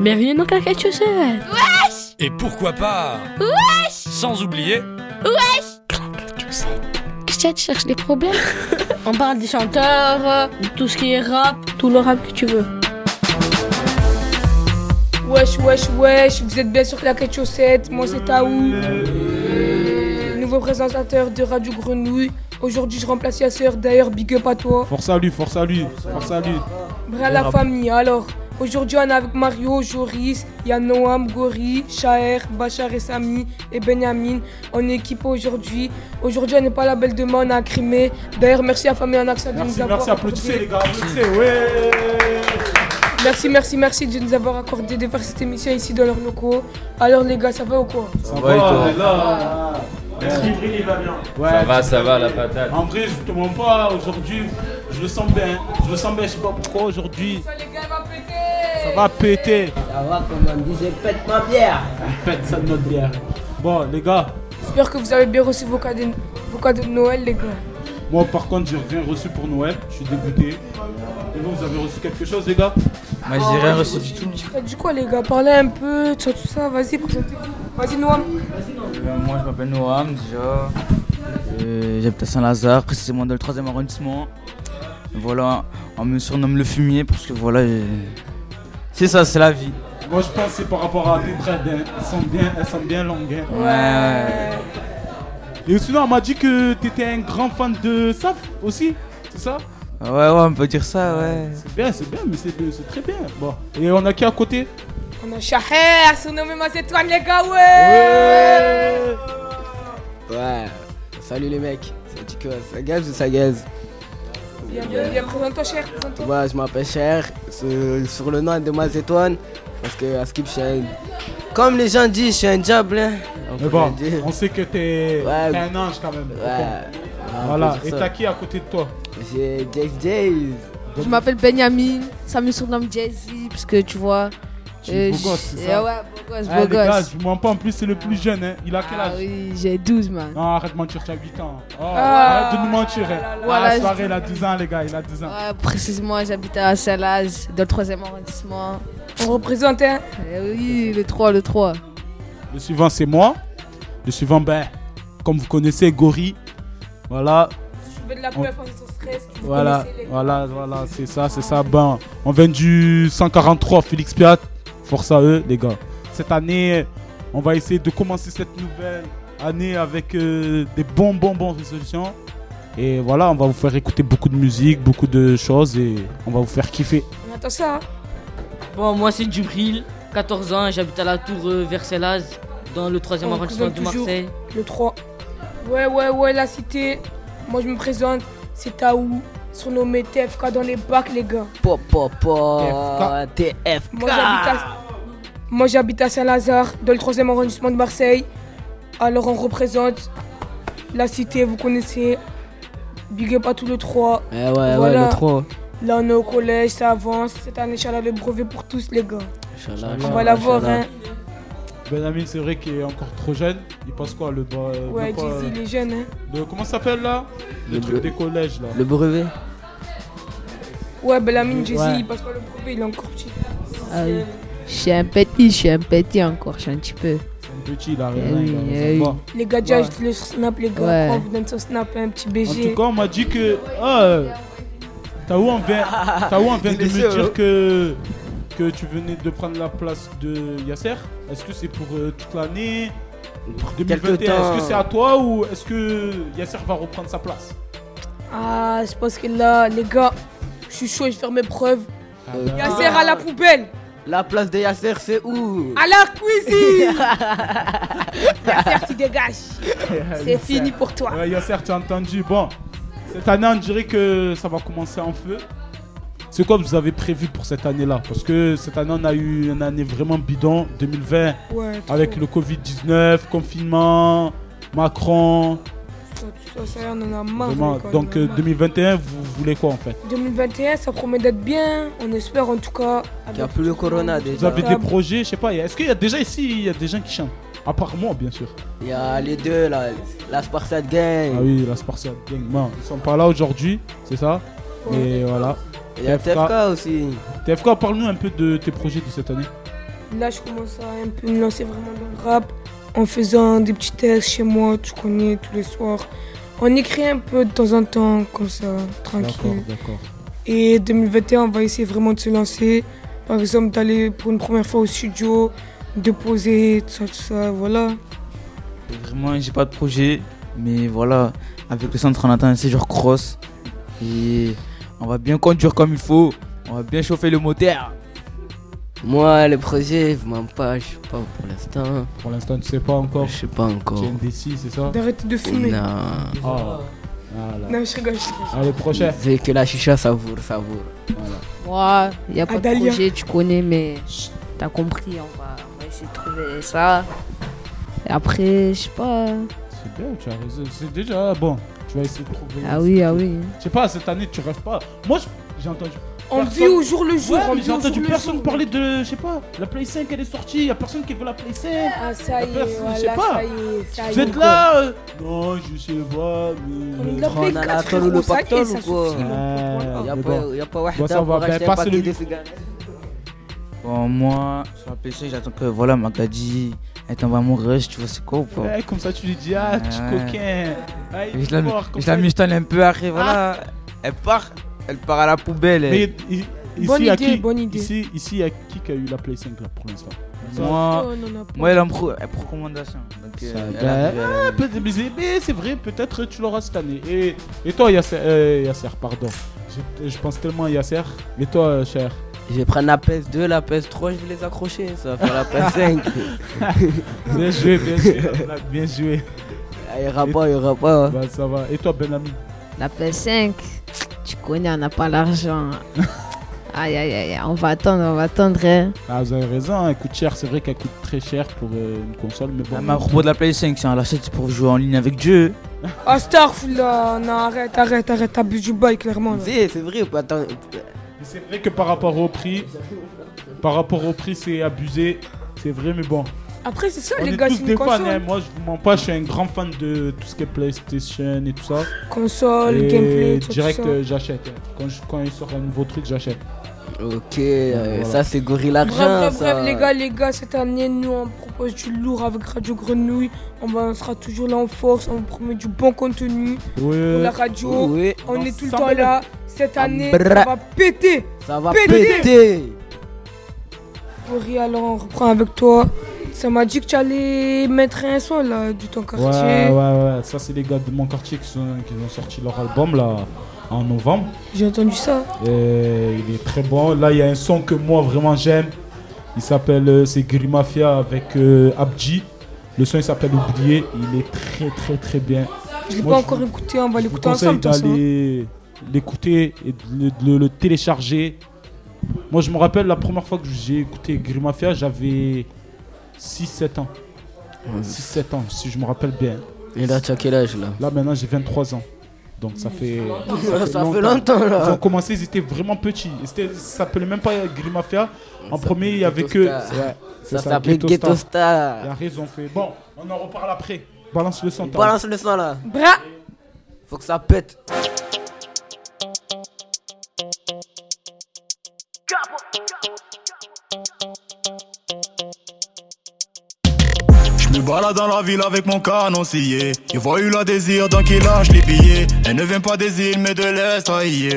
Bienvenue dans Claquette Chaussette. Wesh Et pourquoi pas Wesh Sans oublier Wesh Claquette Chaussette. Qu'est-ce que tu cherches des problèmes On parle des chanteurs, de tout ce qui est rap, tout le rap que tu veux. Wesh, wesh, wesh, vous êtes bien sur Claquette Chaussette, moi c'est Taou. Nouveau présentateur de Radio Grenouille. Aujourd'hui je remplace Yasser, d'ailleurs big up à toi. Force à lui, force à lui, force à lui. Bras la famille, alors. Aujourd'hui, on est avec Mario, Joris, Yann Noam, Gori, Shaher, Bachar et Sami et Benjamin. On est équipé aujourd'hui. Aujourd'hui, on n'est pas à la belle de on a Crimée. D'ailleurs, merci à la famille en accès de Merci, nous avoir merci, applaudissez les gars, applaudissez, ouais Merci, merci, merci de nous avoir accordé de faire cette émission ici dans leurs locaux. Alors, les gars, ça va ou quoi? Ça va, et toi? là il va bien. Ouais, Ça va, ça va, la patate. En vrai, je te mens pas, aujourd'hui, je le sens bien. Je le sens bien, je sais pas pourquoi aujourd'hui. Les gars, va péter Ça va péter. Ça va, comme on disait, pète ma bière. Pète ça de notre bière. Bon, les gars, J'espère que vous avez bien reçu vos cadeaux, vos cadeaux de Noël, les gars. moi par contre, j'ai rien reçu pour Noël. Je suis dégoûté. Et vous, vous avez reçu quelque chose, les gars? Moi, j'ai rien reçu du tout. Dit quoi, les gars? Parlez un peu, tout ça, tout ça. Vas-y, présentez-vous. Vas-y, Noam. Euh, moi, je m'appelle Noam, déjà. Euh, J'habite à Saint-Lazare, précisément dans le 3 arrondissement. Voilà, on me surnomme le fumier parce que voilà, j'ai- c'est ça, c'est la vie. Moi, je pense que c'est par rapport à tes hein. Elles sont bien, elles sont bien longues. hein. Ouais, Et sinon, on m'a dit que t'étais un grand fan de Saf aussi, c'est ça? Ouais, ouais, on peut dire ça, ouais. C'est bien, c'est bien, mais c'est c'est très bien. Bon. Et on a qui à côté? On a Shaher, surnommé Macétoine, les gars, ouais Ouais, salut les mecs. C'est Tico, ça gaze ou ça gaze? Bien, bien, bien. Présente-toi, Cher, présente-toi. Ouais, je m'appelle Cher, sur, le nom de Mazétoine. Parce que à Skip, je suis un. Comme les gens disent, je suis un diable. Hein, on Mais bon, on sait que t'es Ouais. un ange quand même. Ouais. Voilà, et t'as qui à côté de toi? J'ai Jack Jays. Je m'appelle Benjamin, ça me surnomme Jay-Z parce que tu vois. Euh, beau gosse, c'est ça euh, Ouais, beau gosse, Ah, beau les gars, gosse. je vous mens pas, en plus c'est le plus jeune, hein. Il a quel Ah âge? oui, j'ai 12 man. Non, arrête de mentir, tu as 8 ans. Oh, Ah. arrête de nous mentir. hein. Voilà, ah, je- soirée, il a 12 ans, les gars, il a 12 ans. Ouais, précisément, j'habite à Saint-Laz, dans le 3 arrondissement. On représente, hein. Eh oui, le 3, le 3. Le suivant, c'est moi. Le suivant, ben, comme vous connaissez, Gori. Voilà, Je veux de la On- peur, sans stress. vous voilà, connaissez, les gars. voilà, voilà, c'est ça, c'est ça. Ben, on vient du 143 Félix Piat. Force à eux, les gars. Cette année, on va essayer de commencer cette nouvelle année avec euh, des bons, bons, bons résolutions. Et voilà, on va vous faire écouter beaucoup de musique, beaucoup de choses et on va vous faire kiffer. On attend ça, hein. Bon, moi c'est Djibril, 14 ans, j'habite à la tour euh, Vercelaz, dans le 3 On arrondissement de. Marseille. Le 3. Ouais, ouais, ouais, la cité. Moi, je me présente. C'est Taou. Surnommé TFK dans les bacs, les gars. Po, po, po. TF. Moi, j'habite à... Moi, j'habite à Saint-Lazare, dans le 3 arrondissement de Marseille. Alors, on représente la cité, vous connaissez. Big up à tous le 3. Eh ouais, ouais, le 3. Là, on est au collège, ça avance. Cette année, Inch'Allah, le brevet pour tous, les gars. Inch'Allah, On va l'avoir, hein. Benjamin, c'est vrai qu'il est encore trop jeune. Il passe quoi le bas euh, Ouais, quoi, Jay-Z, il est jeune, hein. le- Comment ça s'appelle là? Le, Le truc des collèges là. Le brevet Ouais, Belamine, Jay-Z, Ouais. il passe pas le brevet, il est encore petit. Ah oui. Je suis un petit, je suis un petit encore, je suis un petit peu. C'est un petit, il a rien. Eh oui, il a eh rien, oui. va. Les gars, déjà, Ouais. je te le snap, les gars. Ouais. On vous donne son snap, un petit En BG. tout cas, on m'a dit que. Ah, t'as où on vient, t'as où on vient de me dire hein. que, que tu venais de prendre la place de Yasser? Est-ce que c'est pour euh, toute l'année? Pour 2021 Quelque temps. Est-ce que c'est à toi ou est-ce que Yasser va reprendre sa place? Ah, je pense que là, les gars, je suis chaud, je vais faire mes preuves. Euh, Yasser à la poubelle, La place de Yasser, c'est où? À la cuisine. Yasser, tu dégages. C'est fini pour toi. Ouais, Yasser, tu as entendu. Bon, cette année, on dirait que ça va commencer en feu. C'est quoi que vous avez prévu pour cette année-là Parce que cette année, on a eu une année vraiment bidon, 2020, Ouais, trop. avec le Covid-19, confinement, Macron. Ça, tout ça, ça, on en a marre. Vraiment. Donc on en a euh, marre. 2021, vous voulez quoi en fait? 2021, ça promet d'être bien. On espère en tout cas. Il n'y a plus le corona monde. Vous déjà. avez des projets, je sais pas. Est-ce qu'il y a déjà ici, il y a des gens qui chantent? À part moi, bien sûr. Il y a les deux là, la Spartade Gang. Ah oui, la Spartiate Gang. Bon, ils sont pas là aujourd'hui, c'est ça? Ouais. Et voilà. Il y a TFK. TFK aussi. TFK, parle-nous un peu de tes projets de cette année. Là, je commence à un peu me lancer vraiment dans le rap en faisant des petits textes chez moi, tu connais, tous les soirs. On écrit un peu de temps en temps, comme ça, tranquille. d'accord. Et 2021, on va essayer vraiment de se lancer. Par exemple, d'aller pour une première fois au studio, de poser, tout ça, tout ça, voilà. Vraiment, j'ai pas de projet, mais voilà, avec le centre en attendant un séjour cross, et on va bien conduire comme il faut, on va bien chauffer le moteur. Moi, les projets, vraiment pas, je sais pas pour l'instant. Pour l'instant, tu sais pas encore. Je sais pas encore. Tu es indécis, c'est ça D'arrêter de fumer. Non. Ah. Voilà. Non, je rigole, je rigole. Allez, prochain. C'est que la chicha savoure, savoure. Moi, il n'y a pas de projet, tu connais, mais t'as compris, on va, on va essayer de trouver ça. Et après, je sais pas. C'est bien, tu as raison. C'est déjà bon. Tu vas essayer de trouver. Ah oui, ah oui. Je sais pas, cette année, tu rêves pas. Moi, je- j'ai entendu. On personne- vit au jour le jour. Ouais, on mais vit j'ai au entendu jour le personne jour. parler de. Je sais pas, la Play 5 elle est sortie, y a personne qui veut la Play 5. Ah, ça y est, Personne, je voilà, sais pas. ça y est, ça y est. Vous êtes là euh, Non, je sais pas, mais. On est de la On Play a la 4, tôle ou le frérot, ça pactole ou quoi suffit, Ouais. voilà. Y'a mais pas, bon. y a pas Bon, Wahda ça va, pour acheter un passez paquet le-. Bon, moi, sur la PC, j'attends que voilà, Magadi, elle t'envoie mon rush, tu vois, c'est quoi ou pas? Ouais, comme ça tu lui dis, ah, Ouais. coquin. Ah, il Je est la, fort, comme je ça, la il- mistoline un peu après, voilà. Elle part, elle part à la poubelle. elle. Mais i- ici, Bonne y a idée, qui bonne idée. Ici, ici, y a qui qui a eu la Play 5 là pour l'instant Moi, Oh, non, non, pas. moi, elle a pro, elle pro recommandation. Donc, euh, Ça, elle arrive, elle- Ah, peut- mais c'est- mais c'est vrai, peut-être tu l'auras cette année. Et, et toi, Yasser, euh, Yasser, pardon. Je, je pense tellement à Yasser. Mais toi, euh, cher? Je vais prendre la PS2, la PS3, je vais les accrocher, ça va faire la PS5. Bien joué, bien joué. Blague, bien joué. Ah, Il y aura pas, il y aura pas. Bah, ça va. Et toi, Benami? La PS5, tu connais, on n'a pas l'argent. Aïe, aïe, aïe, on va attendre, on va attendre. hein. Ah, vous avez raison, elle coûte cher. C'est vrai qu'elle coûte très cher pour euh, une console. Mais bon. Ah, mais à propos de la Play 5, si on l'achète, c'est pour jouer en ligne avec Dieu. Ah, Starfullah, non, arrête, arrête, arrête, t'abuses du bail, clairement. C'est c'est vrai, pas attends. Mais C'est vrai que par rapport au prix, par rapport au prix, c'est abusé. C'est vrai, mais bon. Après, c'est ça, On les gars, c'est des une fans. console. hein. Moi, je vous mens pas, je suis un grand fan de tout ce qui est PlayStation et tout ça. Console, et gameplay, tout direct, ça. euh, j'achète. hein. Quand, je- quand il sort un nouveau truc, j'achète. Ok, euh, Voilà. ça c'est Gorilla Bref, Argent. bref, ça. bref, les gars, les gars, cette année, nous, on propose du lourd avec Radio Grenouille. On, va- on sera toujours là en force, on vous promet du bon contenu pour Ouais. la radio. Oui, On est tout le temps là. Cette année, brrr. ça va péter. ça va Péter. péter. Laurie, alors on reprend avec toi. Ça m'a dit que tu allais mettre un son là de ton Ouais, quartier. ouais, ouais. Ça, c'est les gars de mon quartier qui, sont, qui ont sorti leur album là en novembre. J'ai entendu ça. Et il est très bon. Là, il y a un son que moi vraiment j'aime. Il s'appelle, euh, c'est Grimafia avec euh, Abji. Le son il s'appelle Oublié. Il est très très très bien. Je l'ai pas encore vous- écouté, on va l'écouter ensemble. d'aller l'écouter et de le télécharger. Moi, je me rappelle la première fois que j'ai écouté Grimafia, j'avais 6-7 ans. 6-7 ans, si je me rappelle bien. Et là, tu as quel âge là? Là, maintenant, j'ai 23 ans. Donc, ça fait. Ça fait longtemps Ils ont là. commencé, ils étaient vraiment petits. Ça s'appelait même pas Grimafia. En Ça premier, il y avait que. Star. Ouais, c'est Ça s'appelait Ghetto Ghetto Star. Il Star. a raison fait. Bon, on en reparle après. Balance le son. Balance le son là. Bra Faut que ça pète. Me balade dans la ville avec mon canon scié. Il voit eu la désir donc il lâche les billets. Elle ne vient pas des îles mais de l'Est.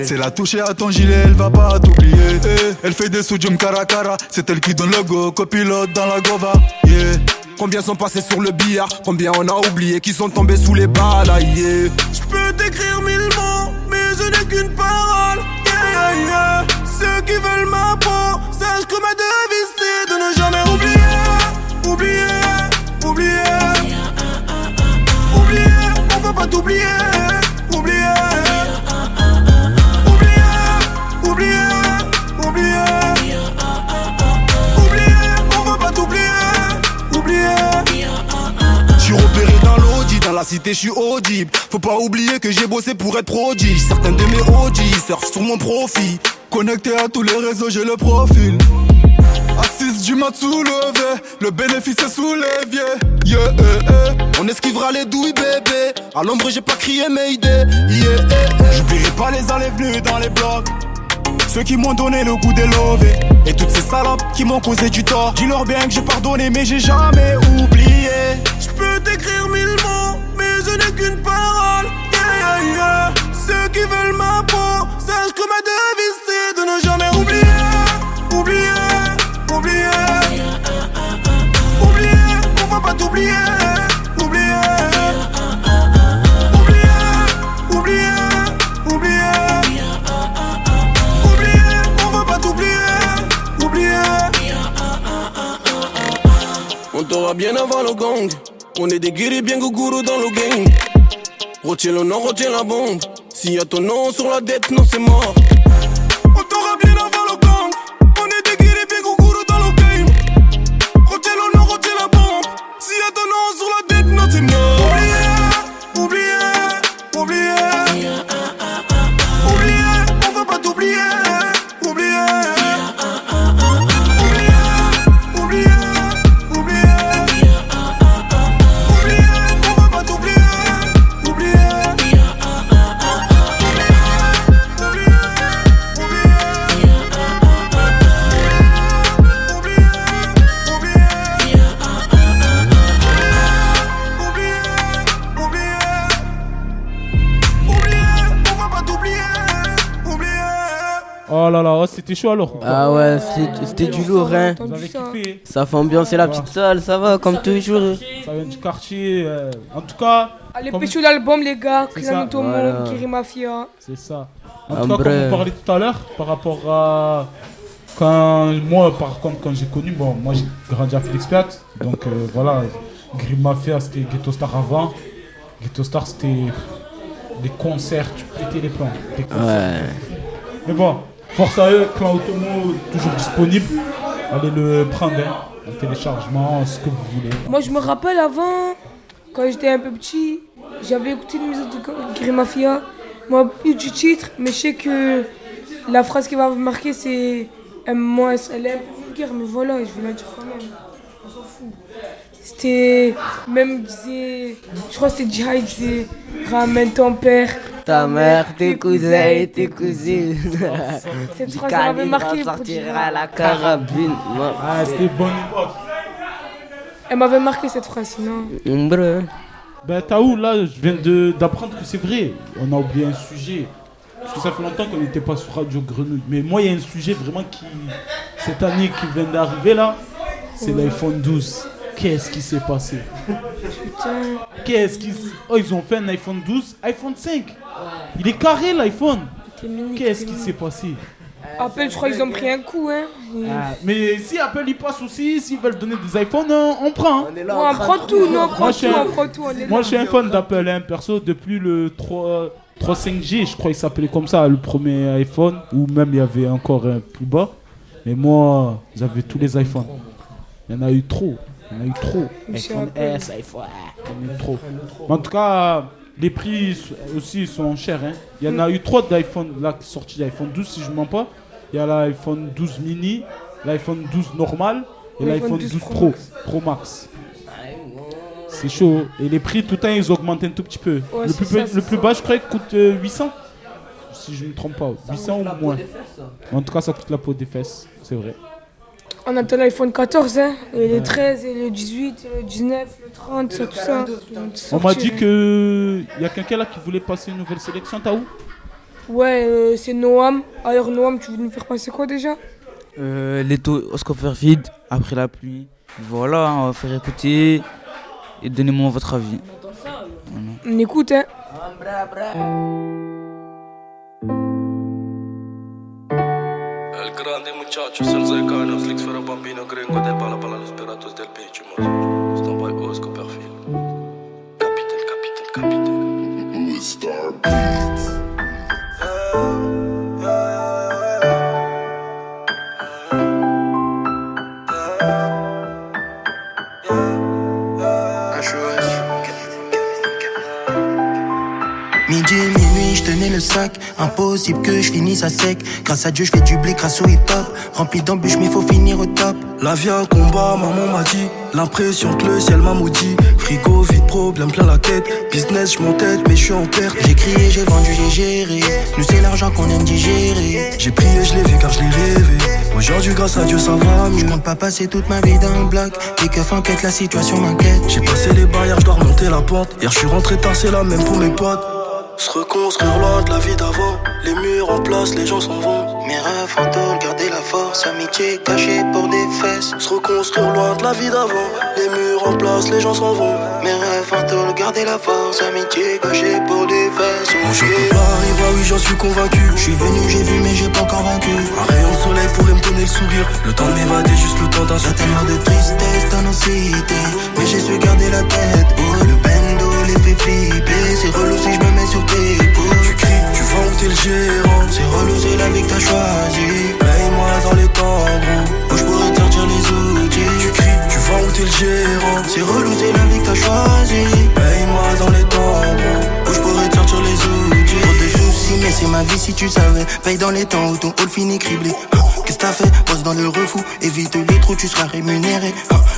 C'est la toucher à ton gilet, elle va pas t'oublier. Eh, elle fait des sous-jump cara cara. C'est elle qui donne le go, copilote dans la gova. Yeah. Combien sont passés sur le billard? Combien on a oublié qui sont tombés sous les balles yeah. Je peux t'écrire mille mots Mais je n'ai qu'une parole yeah, yeah, yeah. Ceux qui veulent ma peau Sache que ma devise c'est de ne jamais oublier Oublier Oublier Oublier On va pas t'oublier. Oublier Oublier Oublier Oublier Oublier On va pas t'oublier. Oublier je suis repéré dans l'audit, dans la cité je suis audible. Faut pas oublier que j'ai bossé pour être prodige. Certains de mes OG surfent sur mon profit Connecté à tous les réseaux j'ai le profil Assise du mat soulevé, le bénéfice est sous l'évier Yeah, eh, eh. On esquivera les douilles bébé À l'ombre j'ai pas crié Mayday Yeah, eh, eh. J'oublierai pas les allées venues dans les blocs ceux qui m'ont donné le goût des lovés. Et toutes ces salopes qui m'ont causé du tort. Dis-leur bien que j'ai pardonné, mais j'ai jamais oublié. Je peux t'écrire mille mots, mais je n'ai qu'une parole. Yeah, yeah, yeah. Ceux qui veulent ma peau, sache que ma devise c'est de ne jamais. Oublier, oublier. Oublier, on va pas t'oublier. Oublier. Oublier, oublier, oublier. Oublier, on va pas t'oublier. Oublier. On t'aura bien avant le gang. On est des guéris bien gougourous dans le gang. Retiens le nom, retiens la bombe. S'il y a ton nom sur la dette, non c'est mort. On t'aura bien avant c'était chaud alors. Ah ouais, c'était- du lourd, hein. Ça fait ambiancer la petite salle, ça va, comme toujours. Ça vient du quartier. euh, En tout cas. Allez, pécho l'album, les gars. C'est Cristiano ça. Tomo, Voilà. Kiri Mafia. C'est ça. En tout cas, comme on parlait tout à l'heure, par rapport à. Quand moi, par contre, quand j'ai connu, bon, moi j'ai grandi à Félix Piat, donc euh, voilà, Grim Mafia c'était Ghetto Star avant. Ghetto Star c'était des concerts, tu pétais les plans. des concerts. Ouais. Mais bon, force à eux, Clan Automo toujours disponible. Allez le prendre, hein, en téléchargement, ce que vous voulez. Moi, je me rappelle avant, quand j'étais un peu petit, j'avais écouté une musique de Grim Mafia. Moi, plus du titre, mais je sais que la phrase qui va me marquer, c'est Aime-moi. Elle est un peu vulgaire, mais voilà, je vais la dire quand même. On s'en fout. C'était. Même, disait. Je crois que c'était Jihad, disait Ramène ton père. Ta mère, tes cousins et tes cousines. Cette Du phrase, elle m'avait marqué. pour sortira la carabine. Ah, c'était bonne époque. Elle m'avait marqué cette phrase, sinon. Umbre. Ben Taou, là, je viens de- d'apprendre que c'est vrai. On a oublié un sujet. Parce que ça fait longtemps qu'on n'était pas sur Radio Grenouille. Mais moi, il y a un sujet vraiment qui, cette année qui vient d'arriver là, c'est Ouais. l'iPhone 12. Qu'est-ce qui s'est passé? Putain. Qu'est-ce qui s- Oh, ils ont fait un iPhone 12, iPhone 5. Il est carré l'iPhone. Qu'est-ce qui s'est passé? Apple, je crois qu'ils ont pris un coup, hein. Ah, Mais si Apple y passe aussi, s'ils veulent donner des iPhones, on prend. on prend tout, nous, on prend Moi, je suis tout, un- on prend tout. on est Moi, là. je suis un fan d'Apple, hein, perso, depuis le 3, 3.5G, je crois qu'il s'appelait comme ça, le premier iPhone, ou même il y avait encore un plus bas. Mais moi, j'avais tous les iPhones. Il y en a eu trop. Il y en a eu trop. IPhone. S, iPhone. Il y en a eu trop. En tout cas, les prix aussi sont chers. hein. Il y en a eu trois d'iPhone là sortis d'iPhone 12, si je ne mens pas. Il y a l'iPhone 12 mini, l'iPhone 12 normal et L'iPhone l'iPhone 12, 12 Pro, Pro Max. C'est chaud. Et les prix, tout le temps, ils augmentent un tout petit peu. Ouais, le plus, ça, peu- c'est le plus bas, je crois, coûte euh, 800. Si je ne me trompe pas. 800 ou moins. En tout cas, ça coûte la peau des fesses. C'est vrai. On attend l'iPhone 14, hein, et le Ouais. 13, et le 18, et le 19, le 30, ça, tout ça. On m'a dit que il y a quelqu'un là qui voulait passer une nouvelle sélection. T'as où? Ouais, euh, c'est Noam. Alors, Noam, tu veux nous faire passer quoi déjà? Euh, les taux au Scopperfield, après la pluie. Voilà, on va faire écouter et donnez-moi votre avis. Voilà. On écoute, hein. El grande muchacho, se înțelegă, nu slic fără bambino, gringo de bala, bala, los piratos del bici, mă Stăm bai cu perfil. Capitel, capitel, capitel. Star Beats. Ah. Le sac. Impossible que je finisse à sec. Grâce à Dieu, je fais du blé grâce au hip-hop. Rempli d'embûches, mais faut finir au top. La vie à combat, maman m'a dit. L'impression que le ciel m'a maudit. frigo vide, problème plein la tête. Business, je tête, mais je suis en perte. J'ai crié, j'ai vendu, j'ai géré. Nous, c'est l'argent qu'on aime digérer. J'ai prié, je l'ai vu car je l'ai rêvé. Aujourd'hui, grâce à Dieu, ça va mieux. Je compte pas passer toute ma vie dans le bloc. Et que fin la situation m'inquiète. J'ai passé les barrières, je dois remonter la pente. Hier, je suis rentré tard, c'est la même pour mes potes. Se reconstruire loin de la vie d'avant. Les murs en place, les gens s'en vont. Mes rêves fantômes, garder la force. Amitié cachée pour des fesses. Se reconstruire loin de la vie d'avant. Les murs en place, les gens s'en vont. Mes rêves fantômes, garder la force. Amitié cachée pour des fesses. Mon jour de arrivera, oui, j'en suis convaincu. Je suis venu, j'ai vu, mais j'ai pas encore vaincu. Un rayon de soleil pourrait me donner le sourire. Le temps de m'évader, juste le temps d'un soupir. de tristesse dans nos cités. Mais j'ai su garder la tête. Oh, le les fait flipper. C'est relou si je me mets sur tu cries, tu vends où t'es le gérant. C'est relou, c'est la vie que t'as choisi. Paye-moi dans les temps gros. Où je pourrais te sortir les outils. Tu cries, tu vends où t'es le gérant. C'est relou, c'est la vie que t'as choisi. Paye-moi dans les temps gros. Où je pourrais te sortir les outils. Mais c'est ma vie si tu savais. Paye dans les temps où ton hall finit criblé. Qu'est-ce que t'as fait? Bosse dans le refou, évite les trous, tu seras rémunéré.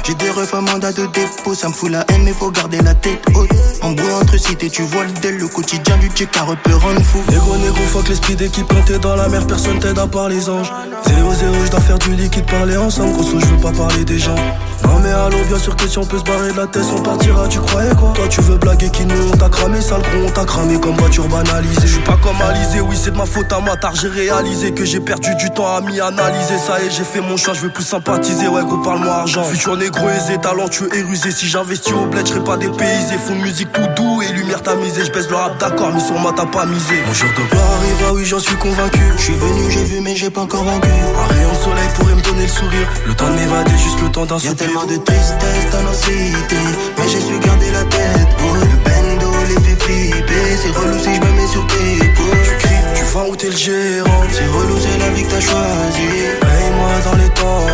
J'ai des refs à mandat de dépôt, ça me fout la haine, mais faut garder la tête haute. En bout entre cités, tu vois le del, le quotidien du check à peut rendre fou. Négro, négro, fuck l'esprit d'équipe quand dans la mer, personne t'aide à part les anges. 0-0, je dois faire du liquide, parler ensemble, grosso, je veux pas parler des gens. Non mais allô, bien sûr que si on peut se barrer de la tête, on partira, tu croyais quoi? Toi tu blaguer qui nous on t'a cramé, sale gros, on t'a cramé comme voiture banalisée. Je suis pas comme Alizé, oui c'est de ma faute à moi, tard j'ai réalisé que j'ai perdu du temps à m'y analyser. Ça y est, j'ai fait mon choix, je veux plus sympathiser, ouais gros parle-moi argent. Futur négro aisé, talentueux et rusé, si j'investis au bled, je pas dépaysé. Font musique tout doux et lumière tamisée, je baisse le rap d'accord, mais sur moi t'as pas misé. Mon jour de gloire arrivera, oui j'en suis convaincu. Je suis venu, j'ai vu, mais j'ai pas encore vaincu. Un rayon de soleil pourrait me donner le sourire. Le temps de m'évader, juste le temps d'un soupir de tristesse dans nos cités Mais j'ai su garder la tête pour Le bendo les fait flipper C'est relou si je me mets sur tes épaules. Tu cries, tu vas où t'es le gérant. C'est relou, c'est la vie que t'as choisi Paye-moi dans les temps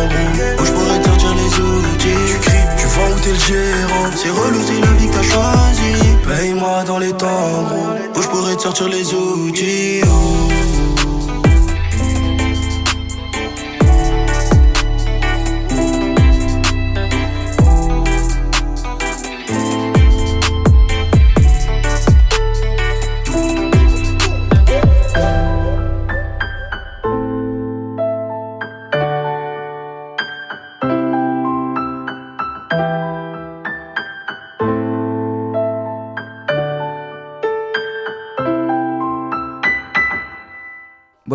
Où je pourrais te sortir les outils. Tu cries, tu vas où t'es le gérant. C'est relou, c'est la vie que t'as choisi Paye-moi dans les temps Où je pourrais te sortir les outils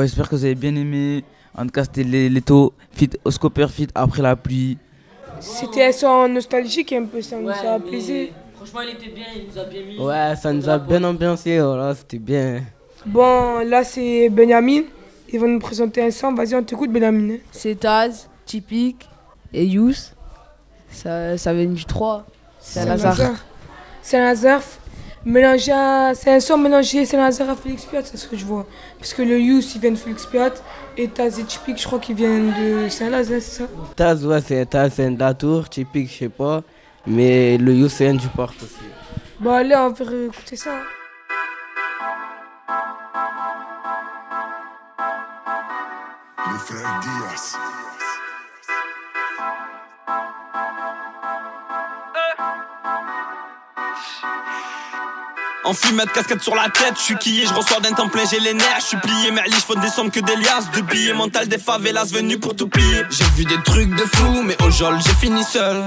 j'espère que vous avez bien aimé. En tout cas, c'était les, taux fit, Oscoper fit après la pluie. C'était un son nostalgique un peu, ça nous a apaisé. Franchement, il était bien, il nous a bien mis. Ouais, ça nous a bien ambiancé, voilà, c'était bien. Bon, là c'est Benjamin. Ils vont nous présenter un son. Vas-y, on t'écoute, Benjamin. C'est Taz, Typique et Yous. Ça, ça vient du 3. C'est un Lazare. C'est un Mélanger c'est un son mélangé c'est Nazar à Félix Piat c'est ce que je vois. Parce que le Yous il vient de Félix Piat et Taz et Typique je crois qu'ils viennent de Saint-Lazare c'est ça? Taz ouais c'est Taz c'est un Datour Typique je sais pas mais le Yous c'est un du parc aussi. Bon allez on va écouter ça le frère Diaz En fumette, casquette sur la tête, je suis quillé, je reçois d'un temps plein, j'ai les nerfs, je suis plié, merli, je des sommes que des liasses, de billets mental des favelas venus pour tout piller. J'ai vu des trucs de fou, mais au jol j'ai fini seul.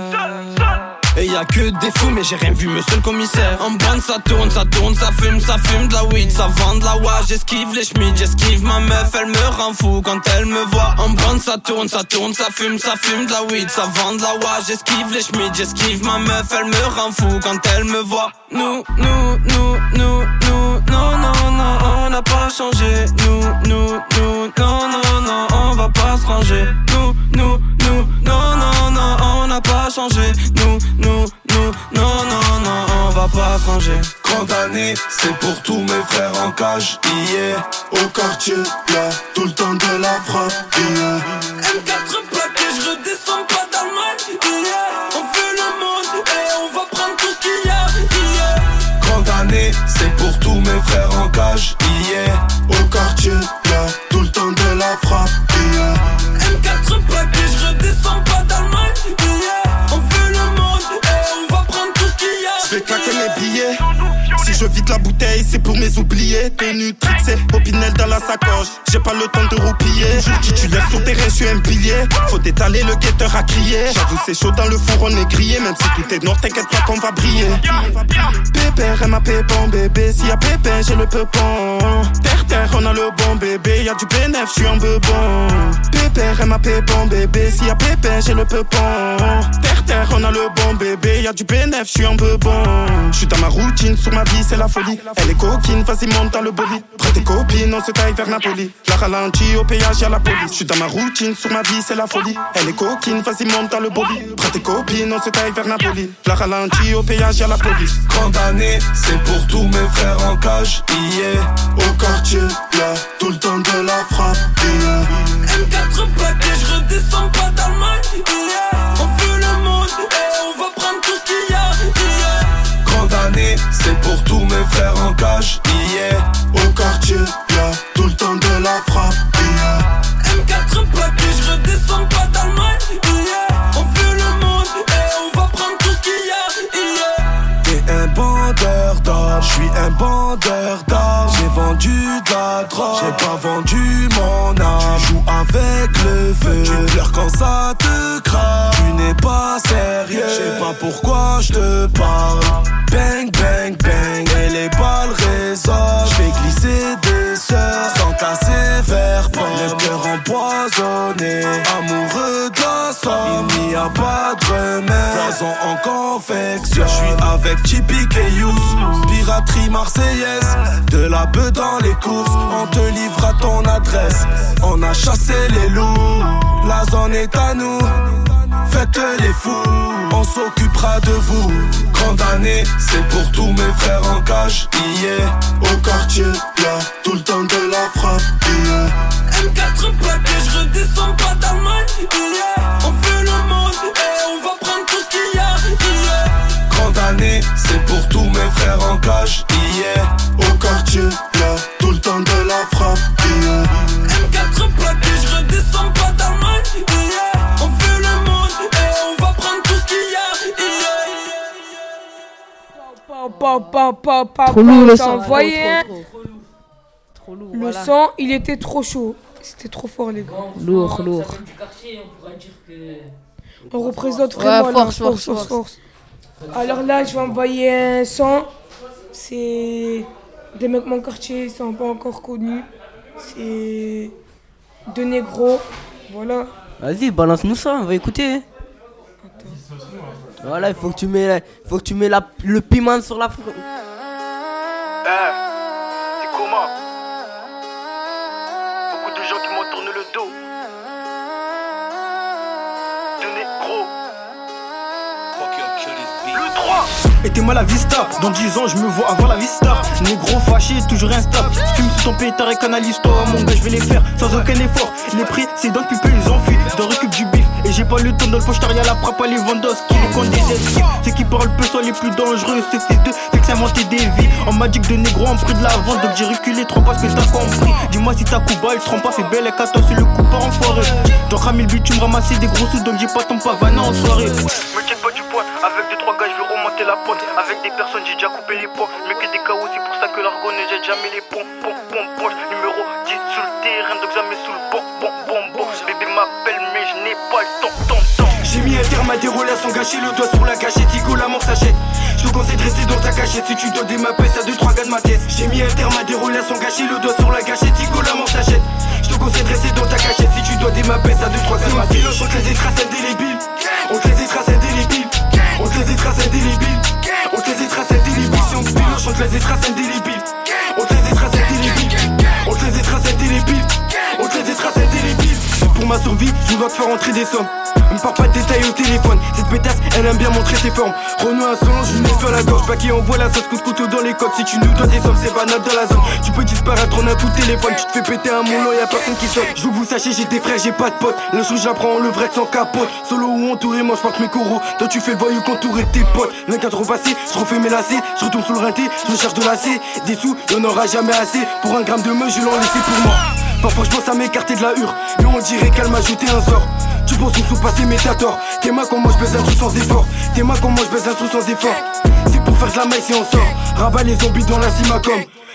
Et y a que des fous, mais j'ai rien vu, monsieur le commissaire. En bande, ça tourne, ça tourne, ça fume, ça fume de la weed, ça vend de la wa. J'esquive les schmids, j'esquive ma meuf, elle me rend fou quand elle me voit. En bande, ça tourne, ça tourne, ça fume, ça fume de la weed, ça vend de la wa. J'esquive les schmids, j'esquive ma meuf, elle me rend fou quand elle me voit. Nous, nous, nous, nous, nous, non, non, non, on n'a pas changé. Nous, nous, nous, non, non, non, on va pas se ranger. Nous, nous, nous, non, non, non, on n'a pas changé. Nous, nous, nous, non, non, non, on va pas se ranger. Condamné, c'est pour tous mes frères en cage. Yeah, au quartier, y'a tout le temps de la frappe. Yeah. M4 plaqué, je redescends pas d'Allemagne. Yeah, on fait le monde et on va prendre tout ce qu'il y a. Yeah. Condamné, c'est pour tous mes frères en cage. Yeah, au quartier, pour mes oubliés. Tenue trixée, opinel dans la sacoche. J'ai pas le temps de roupiller. Toujours titulaire sur terrain, je suis un pilier. Faut étaler, le guetteur à crier. J'avoue, c'est chaud dans le four, on est grillé. Même si tout est noir, t'inquiète pas qu'on va briller. Pépère, m'a pépon, bébé. S'il y a pépé, j'ai le peupon. Terre, terre, on a le bon bébé. Y a du bénéf, je suis un bebon. Pépère, m'a pépon, bébé. S'il y a pépé, j'ai le peupon. Terre, terre, on a le bon bébé. Y a du bénéf, je suis un bebon. Je suis dans ma routine, sur ma vie, c'est la folie. Elle est coquine, vas-y, monte dans le bolide. Prends tes copines, on se taille vers Napoli. La ralentit au péage, y'a la police. Je suis dans ma routine, sur ma vie, c'est la folie. Elle est coquine, vas-y, monte dans le bolide. Prends tes copines, on se taille vers Napoli. La ralentit au péage, y'a la police. Année, c'est pour tous mes frères en cage. Yeah, au quartier, y'a tout le temps de la frappe. Yeah. M4 paquet, je redescends pas d'Allemagne. Yeah. On veut le monde et on va c'est pour tous mes frères en cage. Yeah, au quartier, y'a tout le temps de la frappe. Yeah. M4 paquet, je redescends pas d'Allemagne. Yeah. On veut le monde et on va prendre tout ce qu'il y a. Yeah. T'es un bandeur d'or, je suis un bandeur d'or. J'ai vendu de la drogue, j'ai pas vendu mon âme. Tu joues avec le feu, tu pleures quand ça te crame. Tu n'es pas sérieux, je sais pas pourquoi je te parle. en confection. Je suis avec Typique et piraterie marseillaise. De la beuh dans les courses, on te livre à ton adresse. On a chassé les loups, la zone est à nous. Faites les fous, on s'occupera de vous. Condamné, c'est pour tous mes frères en cage. Yeah. Au quartier, y'a tout le temps de la frappe. M4 plaqué, je redescends pas d'Allemagne. Yeah. On fait le monde. C'est pour tous mes frères en cage. Yeah, au quartier, y'a tout le temps de la frappe. Yeah. M4 paquet, je redescends pas d'Allemagne. Yeah. On veut le monde et on va prendre tout ce qu'il y a. Yeah. Pa, pa, pa, Trop lourd, le envoyé Trop, lourd, Le voilà. sang, il était trop chaud. C'était trop fort, les gars. Lourd, lourd. Du quartier, on pourra dire que. On représente vraiment force, force, force. Alors là, je vais envoyer un sang. C'est des mecs de mon quartier, ils sont pas encore connus. C'est deux négros. Voilà. Vas-y, balance-nous ça, on va écouter. Voilà, il faut que tu mets, la- faut que tu mets la- le piment sur la c'est Mettez-moi la vista, dans 10 ans je me vois avoir la vista. Négro fâché, toujours instable Fume sous ton pétard et canalise-toi. Mon gars je vais les faire sans aucun effort. Les prix c'est le pupille ils enfuient Dans récup du bif Et j'ai pas le temps dans le poche y'a la frappe à les vendos Qui les compte des Ceux qui parlent peu sont les plus dangereux. Ceux fils de s'inventer des vies. On m'a dit que de négro en prix de la vente. Donc j'ai reculé trop parce que t'as compris. Dis-moi si t'as coup bas, il trompe pas fait belle et 14 sur le coup pas enfoiré. Dans Ramil tu me ramasser des gros sous Donc j'ai pas ton pavane en soirée. Me pas du poing, avec Avec des personnes j'ai déjà coupé les ponts Mais que des chaos c'est pour ça que l'argot ne jette jamais les ponts Pom pom poche, numéro 10 sur le terrain Donc jamais sous le bon bon bon bon Bébé m'appelle mais je n'ai pas le temps temps temps J'ai mis un terme à des relations gâchées, le doigt sur la gâchette, Igo la mort s'achète. Je te conseille de rester dans ta cachette si tu dois des mappes, ça deux trois gars de ma tête. J'ai mis un terme à des relations gâchées, le doigt sur la gâchette, Igo la mort s'achète. Je te conseille de rester dans ta cachette si tu dois des mappes, ça deux trois gars de ma tête. On te les étrace indélébiles, on te les étrace indélébiles, on te les étrace indélébiles, on te les étrace indélébiles. Si on te on te les étrace indélébiles, on te les étrace indélébiles, on te les étrace indélébiles, on Ma survie, je dois te faire entrer des sommes. Me parle pas de détails au téléphone. Cette pétasse, elle aime bien montrer ses formes. Renaud insolent, je nettoie la gorge. Pas qui envoie la sauce, coup de couteau dans les coques. Si tu nous dois des sommes, c'est banal dans la zone. Tu peux disparaître un coup de téléphone. Tu te fais péter un moulon, y'a personne qui saute. Je vous sachiez, j'ai des frères, j'ai pas de potes. Le chou, j'apprends le vrai sans capote. Solo ou entouré, moi je mes coraux. Toi, tu fais le voyou contouré tes potes. L'un quatre repassé, je refais mes lacets. Je retourne sur le rinté, je cherche de lacets. Des sous, y'en aura jamais assez. Pour un gramme de meuf, je l'en laissé pour moi. Parfois je pense à m'écarter de la hure Mais on dirait qu'elle m'a jeté un sort. Tu penses nous sous-passer mais t'as tort T'es mal comme moi je baise un truc sans effort. T'es mal comme moi je baise un truc sans effort. C'est pour faire de la maille si on sort. Rabat les zombies dans la simacom.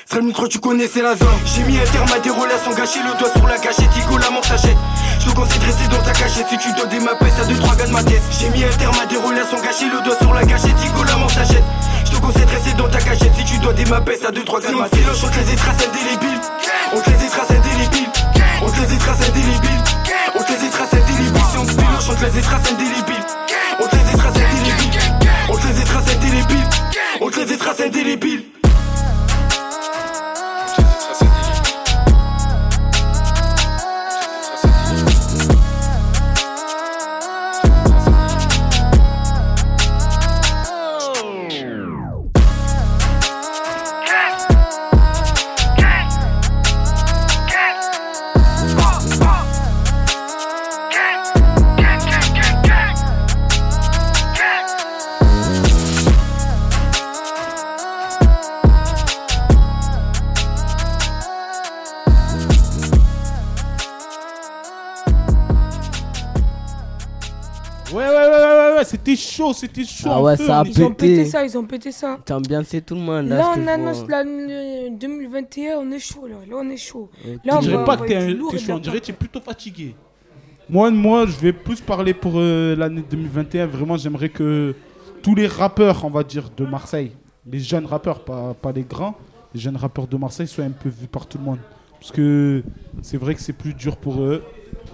Serait le tu connais, c'est la zone. J'ai mis un terme à des relations. Gâchées, le doigt sur la gâchette, Igo la mon sachet. Je de rester dans ta cachette. Si tu dois démapper, ça 2-3 gars de ma tête. J'ai mis un terme à des relations. Gâchées, le doigt sur la gâchette, Igo la mon sachet. Je te conseille de rester dans ta cachette. Si tu dois démapper, ça 2-3 gars de ma tête. On te les traces indélébiles, on te les traces indélébiles, on te les traces indélébiles, on te les traces indélébiles. Si on te piloche, on te les traces indélébiles, on te les traces indélébiles, on te les traces indélébiles, on te les traces indélébiles. Ouais, c'était chaud, c'était chaud. Ah ouais, ça a mais- Ils ont pété ça, ils ont pété ça. T'as ambiancé tout le monde là. Là, on je annonce l'année 2021, on est chaud là. Là, on est chaud. Là, Je on dirais va pas que t'es chaud, on dirait que t'es plutôt fatigué. Moi, moi, je vais plus parler pour euh, l'année 2021. Vraiment, j'aimerais que tous les rappeurs, on va dire, de Marseille, les jeunes rappeurs, pas, pas les grands, les jeunes rappeurs de Marseille soient un peu vus par tout le monde. Parce que c'est vrai que c'est plus dur pour eux.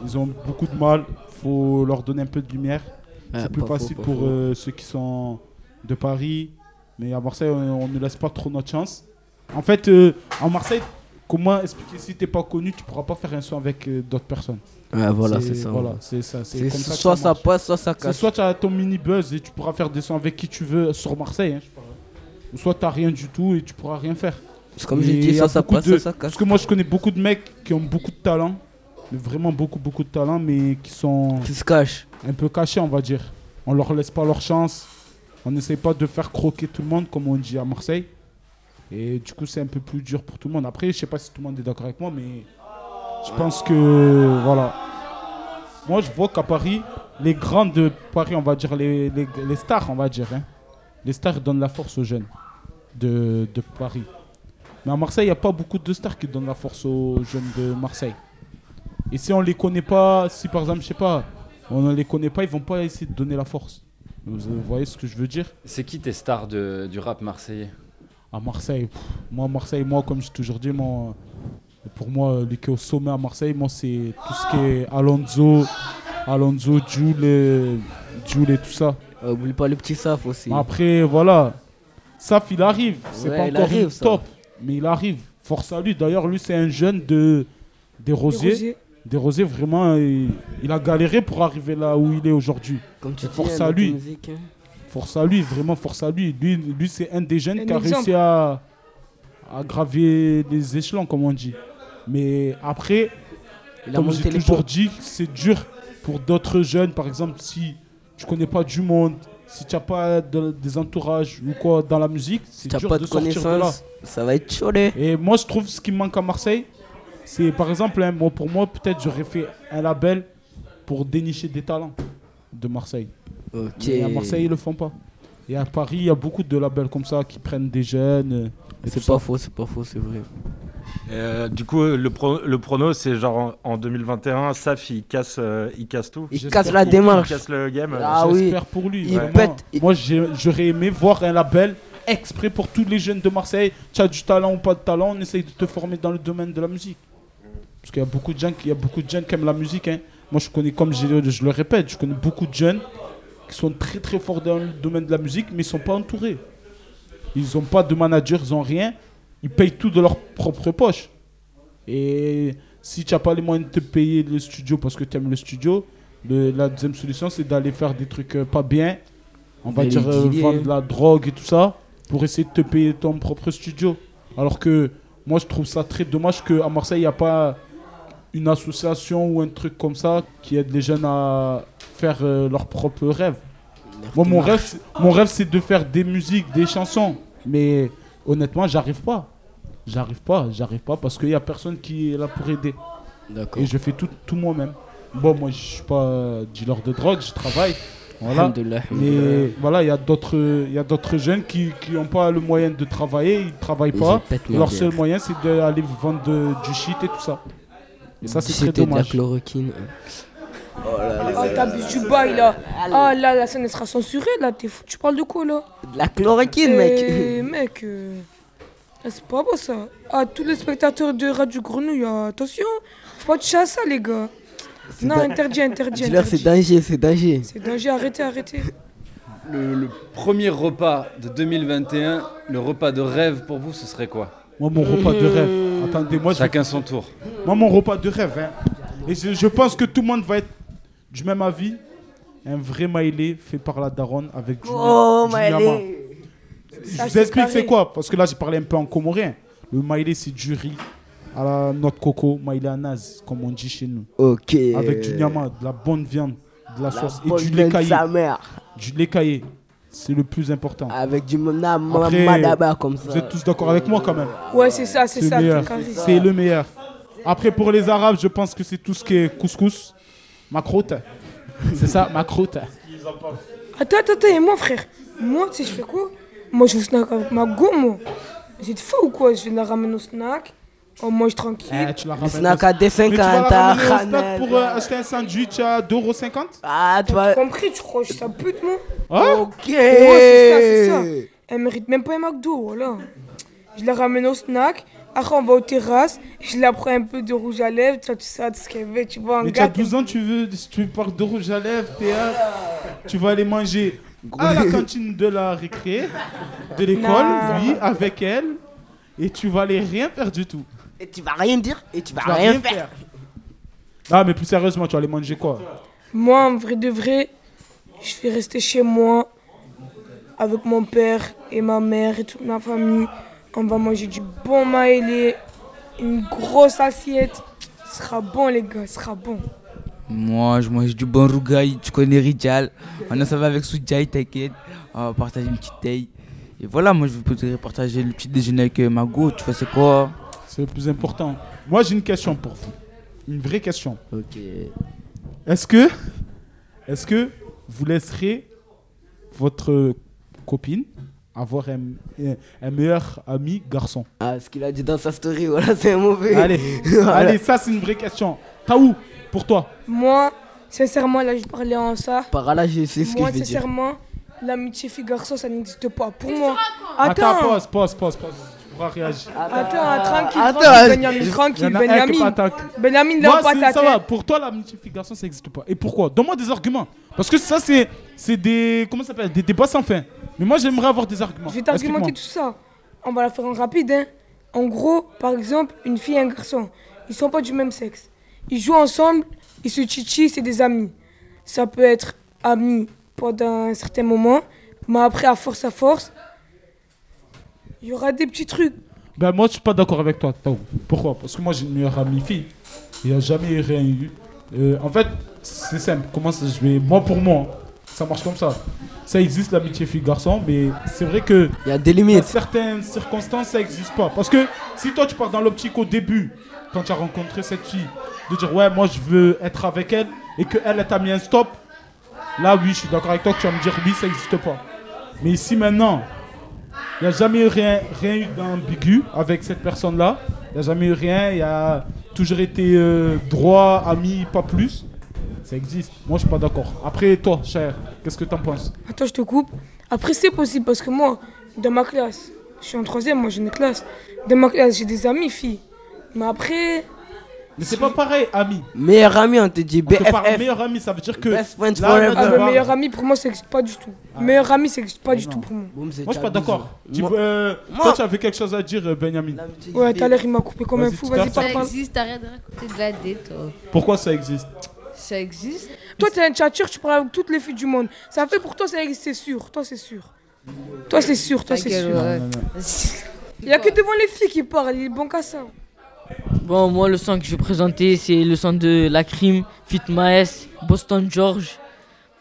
Ils ont beaucoup de mal. faut leur donner un peu de lumière. C'est plus pas faux, facile pour euh, ceux qui sont de Paris. Mais à Marseille, on on ne laisse pas trop notre chance. En fait, euh, en Marseille, comment expliquer si t'es pas connu, tu pourras pas faire un son avec euh, d'autres personnes. Ouais, voilà, c'est ça. Voilà, c'est ça. C'est comme ça que soit ça marche. passe, soit ça casse. Soit tu as ton mini buzz et tu pourras faire des sons avec qui tu veux sur Marseille. hein, je parle. Ou soit tu rien du tout et tu pourras rien faire. C'est comme j'ai dit, ça beaucoup passe, de- soit ça casse. Parce que moi, je connais beaucoup de mecs qui ont beaucoup de talent. Vraiment beaucoup, beaucoup de talent, mais qui sont. Qui se cachent. Un peu cachés, on va dire. On leur laisse pas leur chance. On n'essaye pas de faire croquer tout le monde, comme on dit à Marseille. Et du coup, c'est un peu plus dur pour tout le monde. Après, je sais pas si tout le monde est d'accord avec moi, mais je pense que. Voilà. Moi, je vois qu'à Paris, les grands de Paris, on va dire, les, les- les stars, on va dire, hein, les stars donnent la force aux jeunes de, de Paris. Mais à Marseille, il n'y a pas beaucoup de stars qui donnent la force aux jeunes de Marseille. Et si on les connaît pas, si par exemple, je sais pas, on ne les connaît pas, ils vont pas essayer de donner la force. Vous, voyez ce que je veux dire? C'est qui tes stars de- du rap marseillais? À Marseille, pff, moi, Marseille, moi, comme j'ai toujours dit, moi, pour moi, lui qui est au sommet à Marseille, moi, c'est tout ce qui est Alonso, Alonso, Jules, et- Jules et tout ça. Euh, oublie pas le petit Saf aussi. Après, voilà. Saf, il arrive. C'est Ouais, pas encore arrive, top, mais il arrive. Force à lui. D'ailleurs, lui, c'est un jeune de des Rosiers. Rosiers. Des Rosiers, vraiment, il, il a galéré pour arriver là où il est aujourd'hui. Comme tu Et dis, force hein, à lui. musique, hein. Force à lui, vraiment force à lui. Lui, lui c'est un des jeunes Un qui a exemple. réussi à, à graver les échelons, comme on dit. Mais après, Il comme j'ai toujours dit, c'est dur pour d'autres jeunes. Par exemple, si tu connais pas du monde, si tu n'as pas de- des entourages ou quoi dans la musique, c'est dur pas de, de sortir de là. connaissances, ça va être chaud. les. Et moi, je trouve ce qui me manque à Marseille, c'est par exemple, hein, moi, pour moi, peut-être j'aurais fait un label pour dénicher des talents de Marseille. Ok. Mais à Marseille, ils le font pas. Et à Paris, il y a beaucoup de labels comme ça qui prennent des jeunes. euh, et C'est ça. pas faux, c'est pas faux, c'est vrai. Euh, du coup, le, pro- le prono, c'est genre en, en 2021, Saf, il casse, euh, il casse tout. Il casse la démarche. Il casse le game. euh, Ah oui. J'espère pour lui. Il vraiment. pète. Moi, j'aurais aimé voir un label exprès pour tous les jeunes de Marseille. Tu as du talent ou pas de talent, on essaye de te former dans le domaine de la musique. Parce qu'il y a beaucoup de gens qui, il y a beaucoup de jeunes qui aiment la musique. hein. Moi, je connais, comme je, je le répète, je connais beaucoup de jeunes qui sont très très forts dans le domaine de la musique, mais ils sont pas entourés. Ils n'ont pas de manager, ils n'ont rien. Ils payent tout de leur propre poche. Et si tu n'as pas les moyens de te payer le studio parce que tu aimes le studio, le- la deuxième solution, c'est d'aller faire des trucs euh, pas bien. On va dire euh, vendre de la drogue et tout ça pour essayer de te payer ton propre studio. Alors que moi, je trouve ça très dommage qu'à Marseille, il n'y a pas une association ou un truc comme ça qui aide les jeunes à faire euh, leurs propres rêves. Moi, mon rêve, mon rêve, c'est de faire des musiques, des chansons. Mais honnêtement, j'arrive pas. J'arrive pas, j'arrive pas parce qu'il y a personne qui est là pour aider. D'accord. Et je fais tout, tout moi-même. Bon, moi, je suis pas dealer de drogue, je travaille. Voilà. Mais voilà, il y a d'autres, il y a d'autres jeunes qui n'ont pas le moyen de travailler, ils travaillent Ils pas. Leur seul moyen, c'est d'aller vendre de- du shit et tout ça. Et ça, c'est très C'était de la chloroquine. Oh là là. Ah, t'abuses du bail là. Ah là, la scène elle sera censurée là. T'es fou, tu parles de quoi là? De la chloroquine, mec. Eh, mec, euh, ah, c'est pas beau ça. Ah, tous les spectateurs de Radio Grenouille, attention. Faut pas toucher à ça, les gars. Non, interdit, interdit. Dis-leur, c'est danger, c'est danger. C'est danger, arrêtez, arrêtez. Le, le premier repas de 2021, le repas de rêve pour vous, ce serait quoi? Moi, mon repas de rêve. Attendez, moi, je Chacun son tour. Moi, mon repas de rêve. hein. Et je, je pense que tout le monde va être du même avis. Un vrai maïlé fait par la daronne avec du, Oh, du. Je vous explique c'est quoi? Parce que là, j'ai parlé un peu en comorien. Le maïlé, c'est du riz à la noix de coco, maïlé à naze, comme on dit chez nous. Ok. Avec du nyama, de la bonne viande, de la, La sauce et du lait caillé. Du lait caillé. C'est le plus important. Avec du madaba comme ça. Vous êtes tous d'accord avec moi quand même Ouais, c'est ça, c'est ça, c'est le meilleur. Après, pour les Arabes, je pense que c'est tout ce qui est couscous, macroute. C'est ça, macroute. Attends, attends, attends, et moi, frère Moi, tu sais, je fais quoi? Moi, je au snack avec ma go, moi. Vous êtes fou ou quoi? Je vais la ramener au snack. On mange tranquille. Eh, tu la ramènes snack à des Mais tu vas la 50 à ramener au snack Chanel. pour euh, acheter un sandwich à 2,50€ Ah, T'as compris, tu crois que ça pute, moi? Hein Ok. Ouais, c'est ça, c'est ça. Elle mérite même pas un McDo, voilà. Je la ramène au snack. Après, on va aux terrasses. Je la prends un peu de rouge à lèvres. Tu vois, tu sais ce qu'elle veut. Tu vois, un Mais tu as gars. 12 ans, tu veux, si tu parles de rouge à lèvres, théâtre, tu vas aller manger à la cantine de la récré, de l'école, Non. oui, avec elle, et tu vas aller rien faire du tout. Et tu vas rien dire et tu vas, Tu vas rien, rien faire. faire. Ah, mais plus sérieusement, tu vas aller manger quoi? Moi, en vrai de vrai, je vais rester chez moi avec mon père et ma mère et toute ma famille. On va manger du bon maïlé, une grosse assiette. Ce sera bon, les gars, ce sera bon. Moi, je mange du bon rougail, tu connais Rijal. On a ça va avec Soudjaï, t'inquiète. On va partager une petite taille. Et voilà, moi, je voudrais partager le petit déjeuner avec euh, ma go. Tu vois, c'est quoi? C'est le plus important. Moi, j'ai une question pour vous. Une vraie question. Ok. Est-ce que, est-ce que vous laisserez votre copine avoir un, un- un meilleur ami garçon Ah, ce qu'il a dit dans sa story, voilà, c'est mauvais. Allez, Voilà. allez, ça c'est une vraie question. Taou, pour toi Moi, sincèrement, là, je parlais en ça. Par là, je sais ce que Moi, je veux dire. sincèrement, l'amitié fille-garçon, ça n'existe pas. Pour moi. Attends, Attends, pause, pause, pause, pause. Tu pourras réagir. attends, tranquille, Attends, tranquille, Benjamin, tranquille, Benjamin. pas attaqué. Benjamin, là, pas ça va. Pour toi, l'amitié fille-garçon, ça n'existe pas. Et pourquoi? Donne-moi des arguments. Parce que ça, c'est, c'est des, comment ça s'appelle? Des débats sans fin. Mais moi, j'aimerais avoir des arguments. Je vais t'argumenter tout ça. On va la faire en rapide. Hein. En gros, par exemple, une fille et un garçon, ils sont pas du même sexe. Ils jouent ensemble, ils se chichient, c'est des amis. Ça peut être amis pendant un certain moment, mais après, à force à force, il y aura des petits trucs. Ben moi je suis pas d'accord avec toi, Tao. Pourquoi? Parce que moi j'ai une meilleure amie fille. Il n'y a jamais rien eu. Euh, en fait, c'est simple. Comment ça je vais Moi pour moi, ça marche comme ça. Ça existe l'amitié fille-garçon, mais c'est vrai que. Il y a des limites. Dans certaines circonstances, ça n'existe pas. Parce que si toi tu pars dans l'optique au début, quand tu as rencontré cette fille, de dire ouais, moi je veux être avec elle, et qu'elle elle, t'a mis un stop, là oui, je suis d'accord avec toi que tu vas me dire oui, ça n'existe pas. Mais ici maintenant, il n'y a jamais eu rien, rien eu d'ambigu avec cette personne-là. Il n'y a jamais eu rien. Il a toujours été euh, droit, ami, pas plus. Ça existe. Moi, je suis pas d'accord. Après, toi, cher, qu'est-ce que tu en penses? Attends, je te coupe. Après, c'est possible parce que moi, dans ma classe, je suis en troisième, moi j'ai une classe. Dans ma classe, j'ai des amis filles. Mais après, Mais c'est pas pareil, ami. Meilleur ami, on te dit On te parle BFF. meilleur ami, ça veut dire que. Best forever. ah, meilleur ami pour moi, ça n'existe pas du tout. Meilleur ami, ça n'existe pas du tout pour moi. Moi, je suis pas d'accord. Euh, Toi, tu avais quelque chose à dire, euh, Benjamin. Ouais, tout à l'heure, il m'a coupé comme un fou. Vas-y, parle, Ça existe, arrête de raconter de la toi. Pourquoi ça existe? Ça existe Toi, t'es un tchatcheur, tu parles avec toutes les filles du monde. Ça fait pour toi, ça existe, c'est sûr. Toi, c'est sûr. Toi, c'est sûr, toi, c'est sûr. Il y a que devant les filles qui parlent, il est bon qu'à ça. Bon, moi, le son que je vais présenter, c'est le son de La Crime, Fit Maes, Boston George.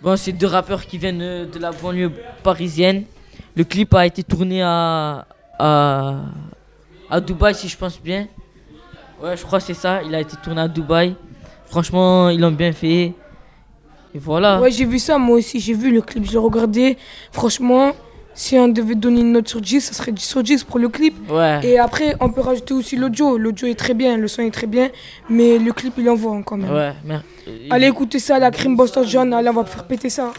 Bon, c'est deux rappeurs qui viennent euh, de la banlieue parisienne. Le clip a été tourné à, à, à Dubaï, si je pense bien. Ouais, je crois que c'est ça. Il a été tourné à Dubaï. Franchement, ils l'ont bien fait. Et voilà. Ouais, j'ai vu ça, moi aussi. J'ai vu le clip, je l'ai regardé. Franchement, si on devait donner une note sur 10, ça serait 10 sur 10 pour le clip. Ouais. Et après, on peut rajouter aussi l'audio. L'audio est très bien, le son est très bien. Mais le clip, il envoie quand même. Ouais, mais. Allez écouter ça, la crime Boston John. Allez, on va faire péter ça.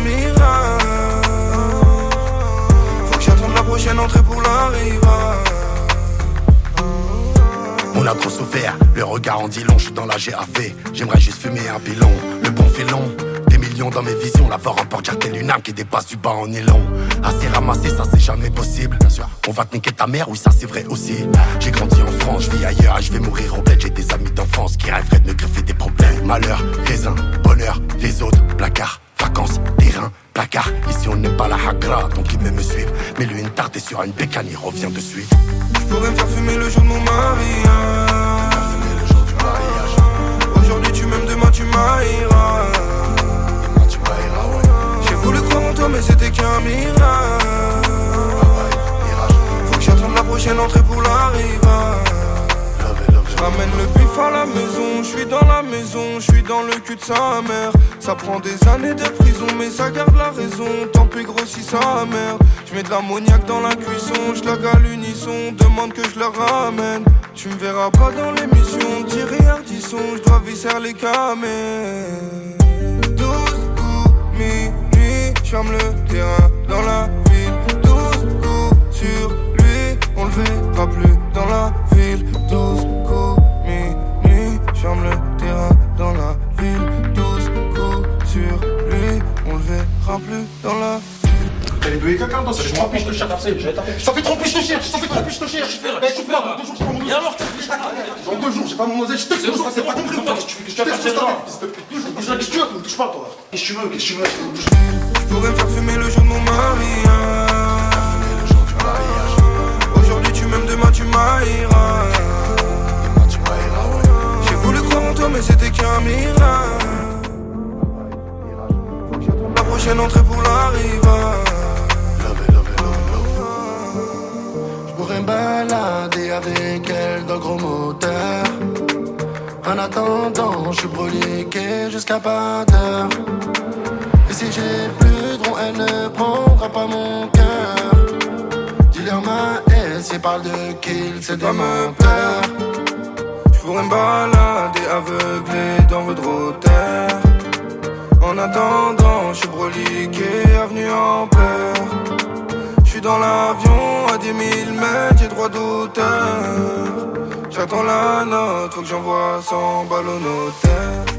Mirage. Faut que j'attende la prochaine entrée pour l'arrivage. On a trop souffert, le regard en dit long, je suis dans la GAV. J'aimerais juste fumer un pilon, le bon filon. Des millions dans mes visions, l'avoir en porte telle une âme qui dépasse du bas en nylon. Assez ramassé, ça c'est jamais possible. Bien sûr, on va te niquer ta mère, oui, ça c'est vrai aussi. J'ai grandi en France, je vis ailleurs je vais mourir au bled. J'ai des amis d'enfance qui rêveraient de me greffer des problèmes. Malheur, raisin, bonheur, les autres, placard, vacances, terrain, placard. Ici on n'aime pas la hagra, donc il veut me suivre. Mais lui une tarte et sur une bécane, il revient de suite. Je pourrais me faire fumer le jour de mon mariage. Aujourd'hui tu m'aimes, demain tu m'haïras. J'ai voulu croire en toi, mais c'était qu'un mirage. Faut que j'attende la prochaine entrée pour l'arrivage. Ramène le pif à la maison, je suis dans la maison, je suis dans le cul de sa mère. Ça prend des années de prison, mais ça garde la raison. Tant pis grossit sa mère. Je mets de l'ammoniaque dans la cuisson, je la l'unisson, demande que je le ramène. Tu me verras pas dans l'émission, tirer Ardisson, je dois visser les camés. 12 coups, minuit, je ferme le terrain je je te cherche, je t'en fais trop plus, je te cherche, je t'en fais trop plus, je te cherche. Eh, tu pars, dans deux jours, j'ai pas mon. Dans deux jours, j'ai pas mon oseille, je t'expose, ça c'est pas compris ou Je qu'est-ce que tu veux, me touches pas, toi. Qu'est-ce que tu veux, qu'est-ce que tu veux Je pourrais me faire fumer le jour de mon mariage. Aujourd'hui tu m'aimes, demain tu. J'ai voulu croire en toi, mais c'était qu'un mirage. Que la prochaine entrée pour l'arrivage. Je balader avec elle dans le gros moteur. En attendant, je suis broliqué jusqu'à pas d'heure. Et si j'ai plus de rond, elle ne prendra pas mon cœur. Dis-leur ma S, il parle de kill, c'est des menteurs. Je pourrais me balader aveuglé dans votre terre. En attendant, je suis broliqué, avenue en peur. Suis dans l'avion à 10 000 mètres, j'ai droit d'auteur. J'attends la note, faut que j'envoie 100 balles au notaire.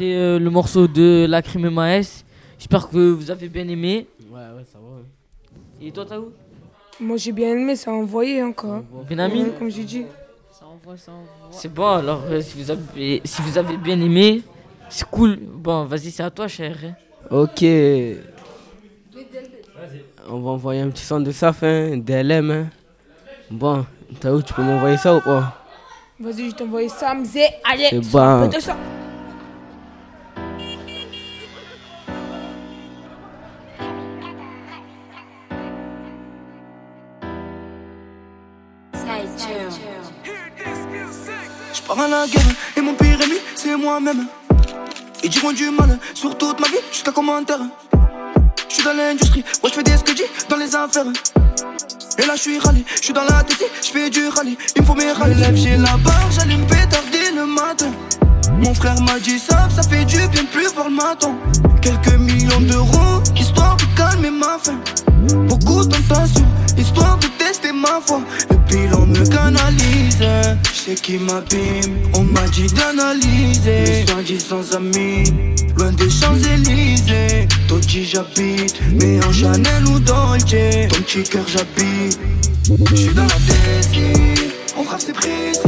Euh, le morceau de La Crime Maes. J'espère que vous avez bien aimé. Ouais, ouais, ça va. Et toi, Taou? Moi j'ai bien aimé, ça a envoyé encore. Benjamin Ouais, Comme j'ai dit. Ça envoie, ça envoie. C'est bon, alors euh, si, vous avez, si vous avez bien aimé, c'est cool. Bon, vas-y, c'est à toi, cher. Ok. On va envoyer un petit son de ça, hein, DLM. Hein. Bon, t'as où tu peux m'envoyer ça ou pas? Vas-y, je t'envoie ça, Mzé. Allez, C'est bon. Je pars à la guerre et mon pire ennemi, c'est moi-même. Ils diront du mal sur toute ma vie jusqu'à commentaire. Je suis dans l'industrie, moi je fais des sketchs dans les affaires. Et là je suis rallye, je suis dans la tête, je fais du rallye. Il me faut mes rallyes. lève, j'ai la barre, j'allume pétarder le matin. Mon frère m'a dit ça, ça fait du bien plus voir le matin. Quelques millions d'euros, histoire de calmer ma faim. Beaucoup de tentation, histoire de ma foi. Le bilan me canalise, je sais qui m'abîme. On m'a dit d'analyser, soi-disant amis, loin des Champs-Élysées. Toi dis j'habite, mais en Chanel ou Dolce. Ton petit cœur j'habite, je suis dans la DC. On frappe c'est précis,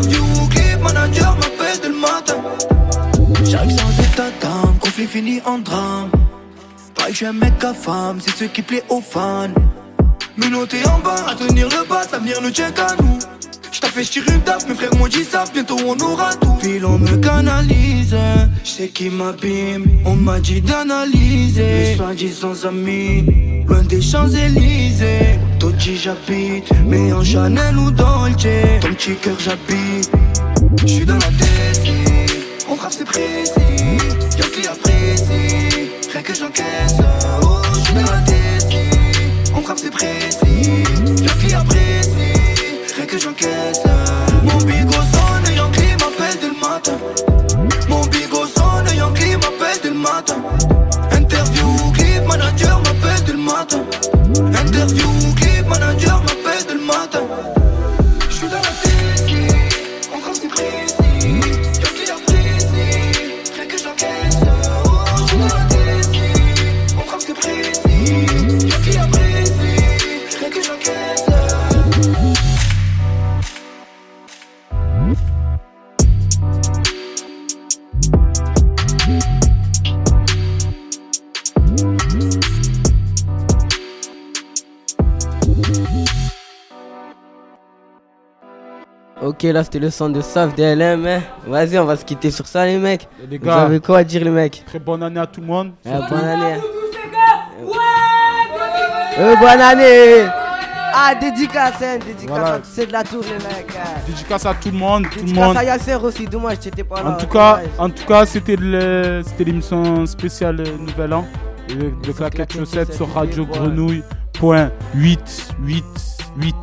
Interview, clip, manager m'appelle dès le matin. J'arrive sans état d'âme, conflit fini en drame. Pas que je suis un mec à femme, c'est ce qui plaît aux fans. Menotté en bas, à tenir le bas, l'avenir ne tient qu'à nous. J't'ai fait une taf, mes frères m'ont dit ça, bientôt on aura tout. Puis l'on me canalise, je sais qui m'abîme. On m'a dit d'analyser, mes soi-disant amis, loin des Champs-Élysées. Totti j'habite, mais en Chanel ou Dolce. Ton petit cœur j'habite, j'suis dans la DC. On frappe c'est précis, y'a qui apprécie, rien que j'encaisse. Oh, j'suis dans la DC, on frappe c'est précis, y'a qui apprécie, rien que j'encaisse. Mon bigot sonne, Yankee m'appelle dès le matin. Mon bigot sonne, Yankee m'appelle dès le matin. Interview, clip, manager m'appelle dès le matin. Interview, Ok, là c'était le son de Saf DLM. hein. Vas-y, on va se quitter sur ça, les mecs. Les Vous gars. avez quoi à dire, les mecs Très bonne année à tout le monde. Eh, bonne année. Euh, bonne année Ah, dédicace, hein, dédicace Voilà. à tous ceux de la tour, les mecs. hein. Dédicace à tout le monde, tout le Dédicace monde. à Yasser aussi, dommage, j'étais pas là. En tout cas, en tout cas, c'était le- c'était l'émission spéciale Nouvel An euh, de Claquette Chaussette sur Radio Grenouille. Point 8, 8, 8,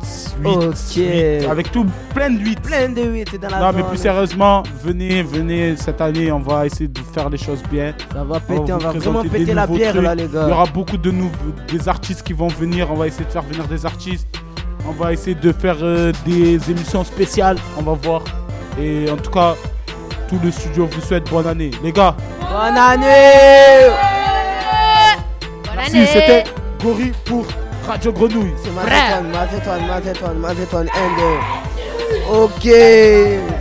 8, Ok. avec tout plein de 8. Plein de 8 dans la Non, mais plus sérieusement, venez, venez cette année, on va essayer de faire les choses bien. Ça va péter, on va présenter vraiment des péter la bière, trucs. là, les gars. Il y aura beaucoup de nouveaux, des artistes qui vont venir. On va essayer de faire venir des artistes. On va essayer de faire euh, des émissions spéciales. On va voir. Et en tout cas, tout le studio vous souhaite bonne année. Les gars, Bonne année merci, c'était Gori pour Radio Grenouille. C'est Mazetoine, Mazetoine, Mazetoine, Mazetoine, 1, 2. Ok,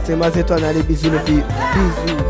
c'est Mazetoine, allez, bisous les filles. Bisous.